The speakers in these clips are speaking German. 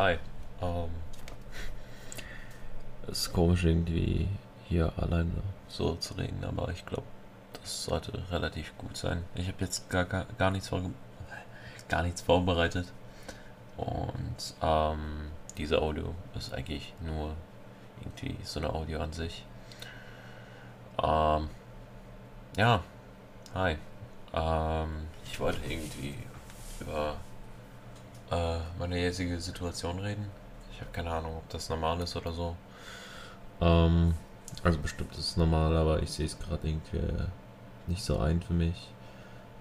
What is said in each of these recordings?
Hi. Ähm, es ist komisch irgendwie hier alleine so zu reden, aber ich glaube, das sollte relativ gut sein. Ich habe jetzt gar, gar, gar, nichts gar nichts vorbereitet. Und ähm, diese Audio ist eigentlich nur irgendwie so eine Audio an sich. Ähm, ja, hi. Ähm, ich wollte irgendwie über äh, meine jetzige Situation reden. Ich habe keine Ahnung, ob das normal ist oder so. Ähm, also bestimmt ist es normal, aber ich sehe es gerade irgendwie nicht so ein für mich.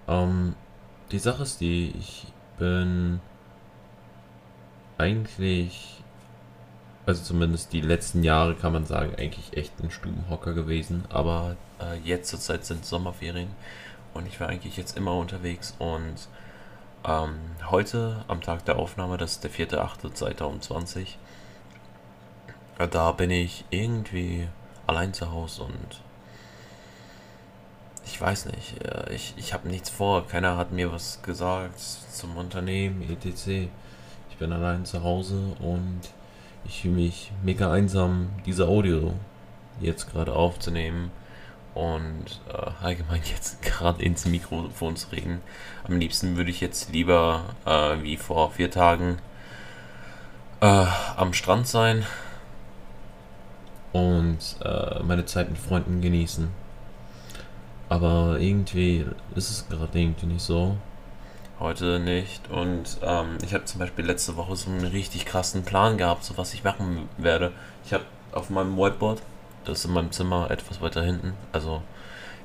Ähm, die Sache ist die, ich bin eigentlich, also zumindest die letzten Jahre kann man sagen, eigentlich echt ein Stubenhocker gewesen. Aber äh, jetzt zur Zeit sind Sommerferien und ich war eigentlich jetzt immer unterwegs und ähm, heute am Tag der Aufnahme, das ist der 4.8.2020, äh, da bin ich irgendwie allein zu Hause und ich weiß nicht, äh, ich, ich habe nichts vor, keiner hat mir was gesagt zum Unternehmen, etc. Ich bin allein zu Hause und ich fühle mich mega einsam, diese Audio jetzt gerade aufzunehmen und äh, allgemein jetzt gerade ins Mikrofon zu reden. Am liebsten würde ich jetzt lieber äh, wie vor vier Tagen äh, am Strand sein und äh, meine Zeit mit Freunden genießen. Aber irgendwie ist es gerade irgendwie nicht so. Heute nicht. Und ähm, ich habe zum Beispiel letzte Woche so einen richtig krassen Plan gehabt, so was ich machen werde. Ich habe auf meinem Whiteboard das ist in meinem Zimmer etwas weiter hinten. Also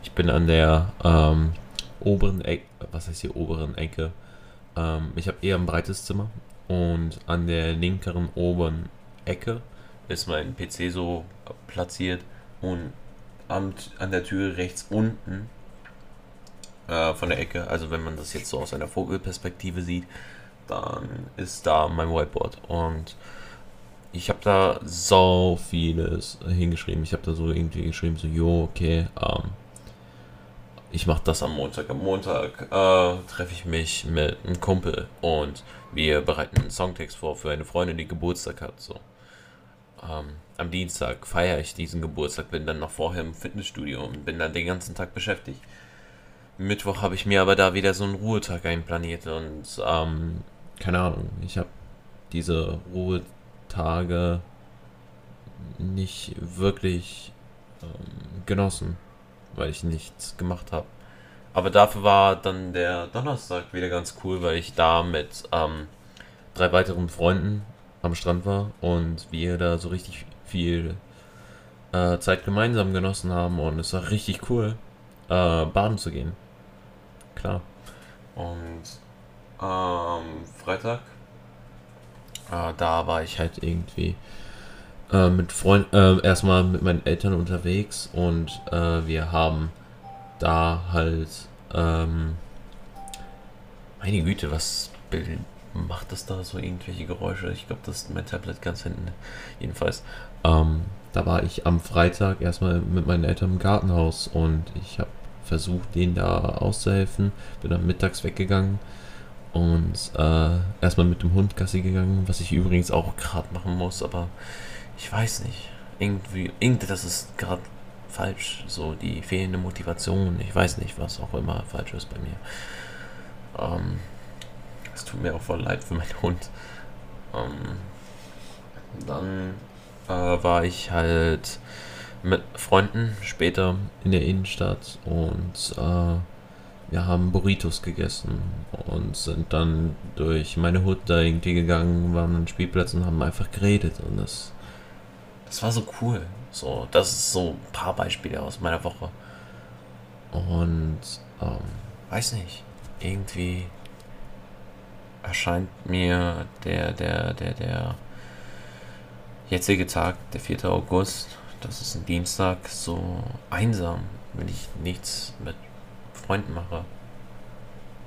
ich bin an der ähm, oberen Ecke, was heißt hier oberen Ecke? Ähm, ich habe eher ein breites Zimmer und an der linkeren oberen Ecke ist mein PC so platziert und an, an der Tür rechts unten äh, von der Ecke, also wenn man das jetzt so aus einer Vogelperspektive sieht, dann ist da mein Whiteboard und ich habe da so vieles hingeschrieben. Ich habe da so irgendwie geschrieben, so, jo, okay, ähm, ich mache das am Montag. Am Montag äh, treffe ich mich mit einem Kumpel und wir bereiten einen Songtext vor für eine Freundin, die Geburtstag hat. So. Ähm, am Dienstag feiere ich diesen Geburtstag, bin dann noch vorher im Fitnessstudio und bin dann den ganzen Tag beschäftigt. Mittwoch habe ich mir aber da wieder so einen Ruhetag einplaniert und ähm, keine Ahnung, ich habe diese Ruhe Tage nicht wirklich ähm, genossen, weil ich nichts gemacht habe. Aber dafür war dann der Donnerstag wieder ganz cool, weil ich da mit ähm, drei weiteren Freunden am Strand war und wir da so richtig viel äh, Zeit gemeinsam genossen haben und es war richtig cool, äh, baden zu gehen. Klar. Und ähm, Freitag da war ich halt irgendwie äh, mit Freunden, äh, erstmal mit meinen Eltern unterwegs und äh, wir haben da halt, ähm, meine Güte, was macht das da so irgendwelche Geräusche? Ich glaube, das ist mein Tablet ganz hinten. Jedenfalls, ähm, da war ich am Freitag erstmal mit meinen Eltern im Gartenhaus und ich habe versucht, denen da auszuhelfen. Bin dann mittags weggegangen und äh, erstmal mit dem Hund Gassi gegangen, was ich übrigens auch gerade machen muss, aber ich weiß nicht. Irgendwie, irgendwie das ist gerade falsch. So die fehlende Motivation. Ich weiß nicht, was auch immer falsch ist bei mir. Ähm, es tut mir auch voll leid für meinen Hund. Ähm, dann äh, war ich halt mit Freunden später in der Innenstadt und äh, wir haben Burritos gegessen und sind dann durch meine Hut da irgendwie gegangen, waren am Spielplatz und haben einfach geredet und das, das war so cool. So, das ist so ein paar Beispiele aus meiner Woche. Und, ähm, weiß nicht, irgendwie erscheint mir der, der, der, der jetzige Tag, der 4. August, das ist ein Dienstag, so einsam, wenn ich nichts mit Freunden mache.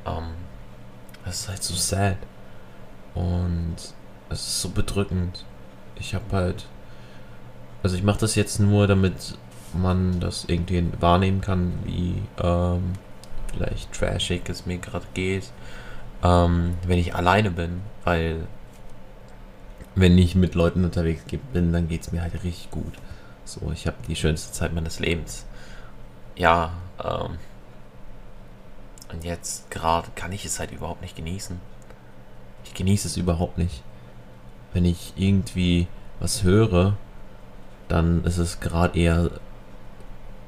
Ähm, das ist halt so sad. Und es ist so bedrückend. Ich habe halt. Also ich mache das jetzt nur, damit man das irgendwie wahrnehmen kann, wie ähm, vielleicht trashig es mir gerade geht, ähm, wenn ich alleine bin, weil wenn ich mit Leuten unterwegs bin, dann geht es mir halt richtig gut. So, ich habe die schönste Zeit meines Lebens. Ja, ähm. Und jetzt gerade kann ich es halt überhaupt nicht genießen. Ich genieße es überhaupt nicht. Wenn ich irgendwie was höre, dann ist es gerade eher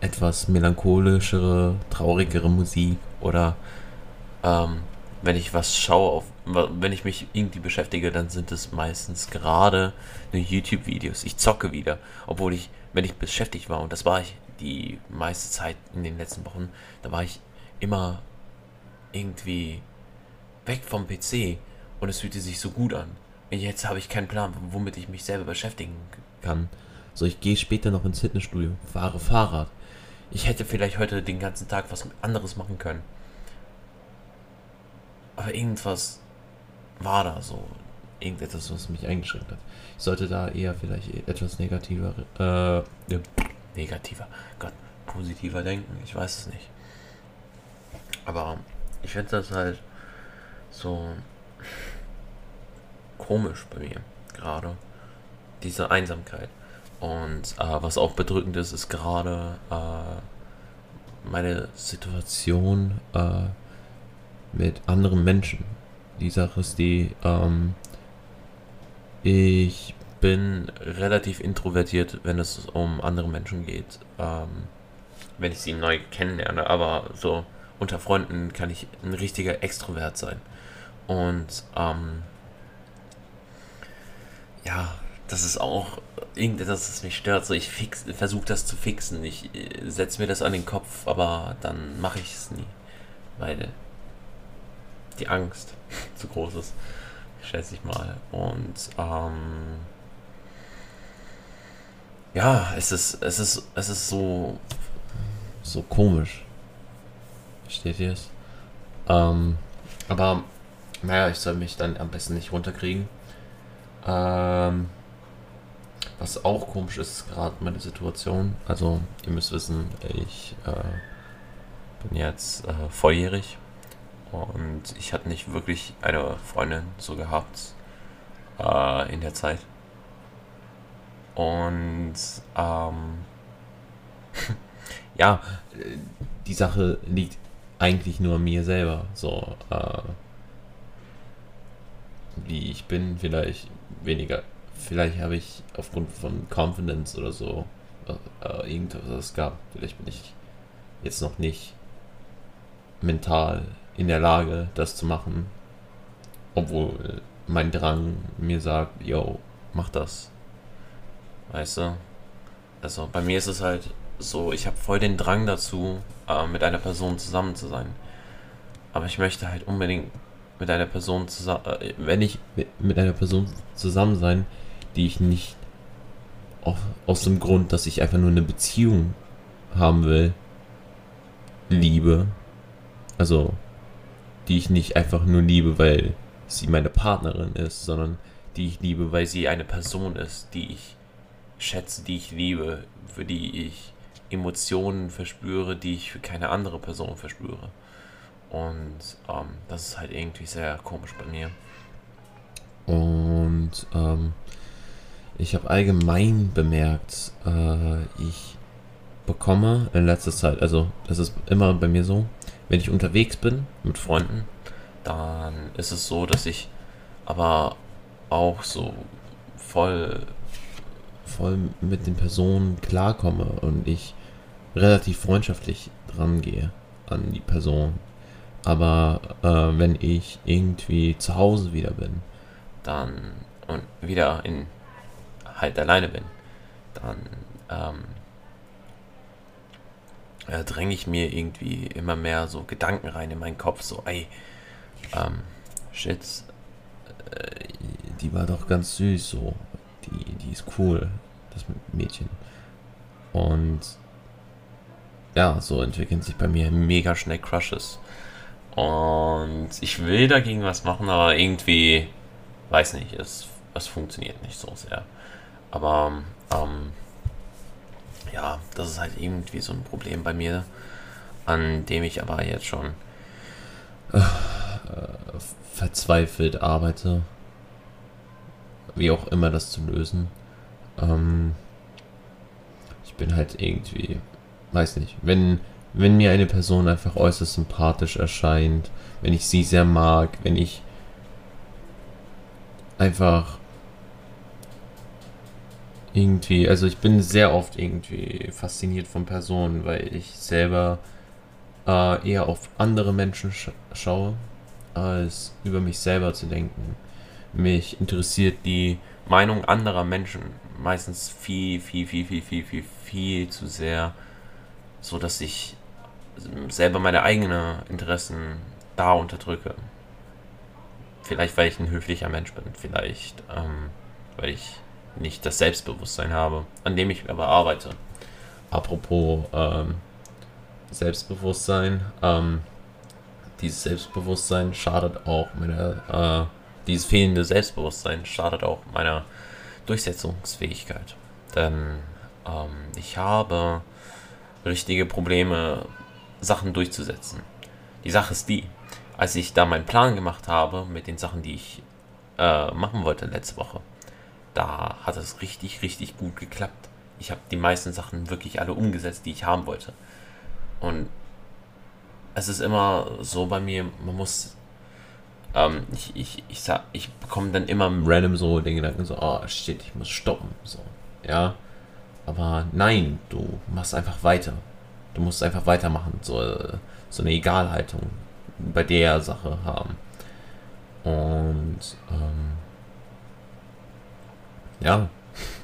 etwas melancholischere, traurigere Musik oder ähm, wenn ich was schaue, auf, wenn ich mich irgendwie beschäftige, dann sind es meistens gerade YouTube-Videos. Ich zocke wieder, obwohl ich, wenn ich beschäftigt war, und das war ich die meiste Zeit in den letzten Wochen, da war ich immer irgendwie weg vom PC und es fühlte sich so gut an. Und jetzt habe ich keinen Plan, womit ich mich selber beschäftigen kann. So, ich gehe später noch ins Fitnessstudio, fahre Fahrrad. Ich hätte vielleicht heute den ganzen Tag was anderes machen können. Aber irgendwas war da so. Irgendetwas, was mich eingeschränkt hat. Ich sollte da eher vielleicht etwas negativer, äh, ja, negativer, Gott, positiver denken. Ich weiß es nicht. Aber ich finde das halt so komisch bei mir gerade. Diese Einsamkeit. Und äh, was auch bedrückend ist, ist gerade äh, meine Situation äh, mit anderen Menschen. Die Sache ist die, ähm, ich bin relativ introvertiert, wenn es um andere Menschen geht. Ähm, wenn ich sie neu kennenlerne, aber so unter Freunden kann ich ein richtiger Extrovert sein. Und ähm, ja, das ist auch irgendetwas, das mich stört. So, ich versuche das zu fixen. Ich äh, setze mir das an den Kopf, aber dann mache ich es nie. Weil die Angst zu groß ist, schätze ich mal. Und ähm, ja, es ist, es ist, es ist so, so komisch. Versteht ihr es? Ähm, aber naja, ich soll mich dann am besten nicht runterkriegen. Ähm, was auch komisch ist, gerade meine Situation. Also, ihr müsst wissen, ich äh, bin jetzt äh, volljährig und ich hatte nicht wirklich eine Freundin so gehabt äh, in der Zeit. Und ähm, ja, die Sache liegt eigentlich nur mir selber. So, äh, wie ich bin, vielleicht weniger. Vielleicht habe ich aufgrund von Confidence oder so äh, äh irgendwas gab. Vielleicht bin ich jetzt noch nicht mental in der Lage, das zu machen. Obwohl mein Drang mir sagt, yo, mach das. Weißt du? Also bei mir ist es halt so, ich habe voll den Drang dazu, äh, mit einer Person zusammen zu sein. Aber ich möchte halt unbedingt mit einer Person zusammen, äh, wenn ich mit einer Person zusammen sein, die ich nicht auf, aus dem Grund, dass ich einfach nur eine Beziehung haben will, liebe. Also die ich nicht einfach nur liebe, weil sie meine Partnerin ist, sondern die ich liebe, weil sie eine Person ist, die ich schätze, die ich liebe, für die ich Emotionen verspüre, die ich für keine andere Person verspüre. Und ähm, das ist halt irgendwie sehr komisch bei mir. Und ähm, ich habe allgemein bemerkt, äh, ich bekomme in letzter Zeit, also es ist immer bei mir so, wenn ich unterwegs bin mit Freunden, dann ist es so, dass ich aber auch so voll, voll mit den Personen klarkomme und ich relativ freundschaftlich dran gehe an die Person. Aber äh, wenn ich irgendwie zu Hause wieder bin, dann und wieder in halt alleine bin, dann ähm, äh, dränge ich mir irgendwie immer mehr so Gedanken rein in meinen Kopf, so, ey, ähm, shit, äh, die war doch ganz süß, so, die, die ist cool, das Mädchen. Und ja, so entwickeln sich bei mir mega schnell Crushes. Und ich will dagegen was machen, aber irgendwie, weiß nicht, es, es funktioniert nicht so sehr. Aber ähm, ja, das ist halt irgendwie so ein Problem bei mir, an dem ich aber jetzt schon äh, verzweifelt arbeite. wie auch immer das zu lösen. Ähm, ich bin halt irgendwie, weiß nicht, wenn, wenn mir eine Person einfach äußerst sympathisch erscheint, wenn ich sie sehr mag, wenn ich einfach irgendwie, also ich bin sehr oft irgendwie fasziniert von Personen, weil ich selber äh, eher auf andere Menschen sch schaue, als über mich selber zu denken. Mich interessiert die Meinung anderer Menschen meistens viel, viel, viel, viel, viel, viel, viel zu sehr, so dass ich selber meine eigenen Interessen da unterdrücke. Vielleicht, weil ich ein höflicher Mensch bin, vielleicht, ähm, weil ich nicht das Selbstbewusstsein habe, an dem ich aber arbeite. Apropos ähm, Selbstbewusstsein, ähm, dieses Selbstbewusstsein schadet auch meiner, äh, dieses fehlende Selbstbewusstsein schadet auch meiner Durchsetzungsfähigkeit. Denn ähm, ich habe richtige Probleme, Sachen durchzusetzen. Die Sache ist die, als ich da meinen Plan gemacht habe mit den Sachen, die ich äh, machen wollte letzte Woche, da hat es richtig, richtig gut geklappt. Ich habe die meisten Sachen wirklich alle umgesetzt, die ich haben wollte. Und es ist immer so bei mir, man muss. Ähm, ich, ich, ich, ich bekomme dann immer random so den Gedanken so, oh shit, ich muss stoppen. So, ja. Aber nein, du machst einfach weiter. Du musst einfach weitermachen. So, so eine Egalhaltung bei der Sache haben. Und ähm, ja,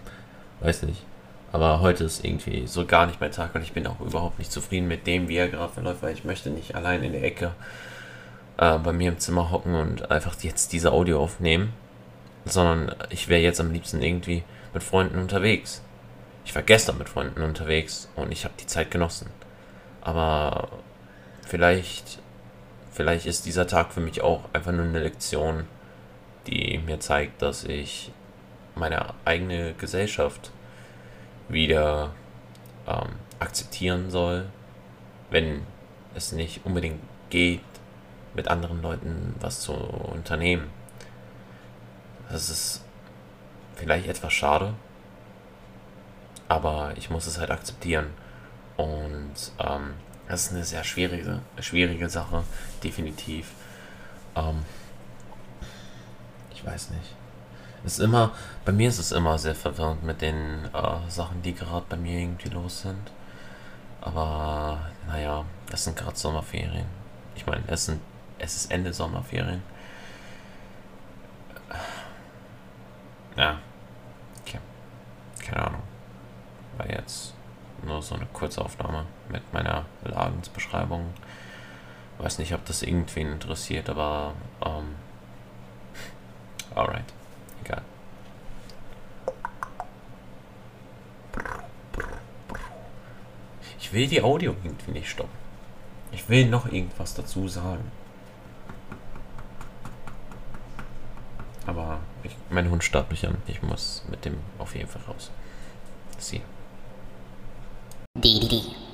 weiß nicht. Aber heute ist irgendwie so gar nicht mein Tag und ich bin auch überhaupt nicht zufrieden mit dem, wie er gerade verläuft, weil ich möchte nicht allein in der Ecke äh, bei mir im Zimmer hocken und einfach jetzt diese Audio aufnehmen, sondern ich wäre jetzt am liebsten irgendwie mit Freunden unterwegs. Ich war gestern mit Freunden unterwegs und ich habe die Zeit genossen. Aber vielleicht, vielleicht ist dieser Tag für mich auch einfach nur eine Lektion, die mir zeigt, dass ich meine eigene Gesellschaft wieder ähm, akzeptieren soll, wenn es nicht unbedingt geht, mit anderen Leuten was zu unternehmen. Das ist vielleicht etwas schade, aber ich muss es halt akzeptieren. Und ähm, das ist eine sehr schwierige, schwierige Sache, definitiv. Ähm, ich weiß nicht ist immer, bei mir ist es immer sehr verwirrend mit den äh, Sachen, die gerade bei mir irgendwie los sind. Aber naja, es sind gerade Sommerferien. Ich meine, es sind, es ist Ende Sommerferien. Ja, okay. Keine Ahnung. War jetzt nur so eine Kurzaufnahme mit meiner Lagensbeschreibung. Weiß nicht, ob das irgendwen interessiert, aber ähm, alright. Egal. Ich will die Audio irgendwie nicht stoppen. Ich will noch irgendwas dazu sagen. Aber ich, mein Hund starrt mich an. Ich muss mit dem auf jeden Fall raus. Sie. Die, die, die.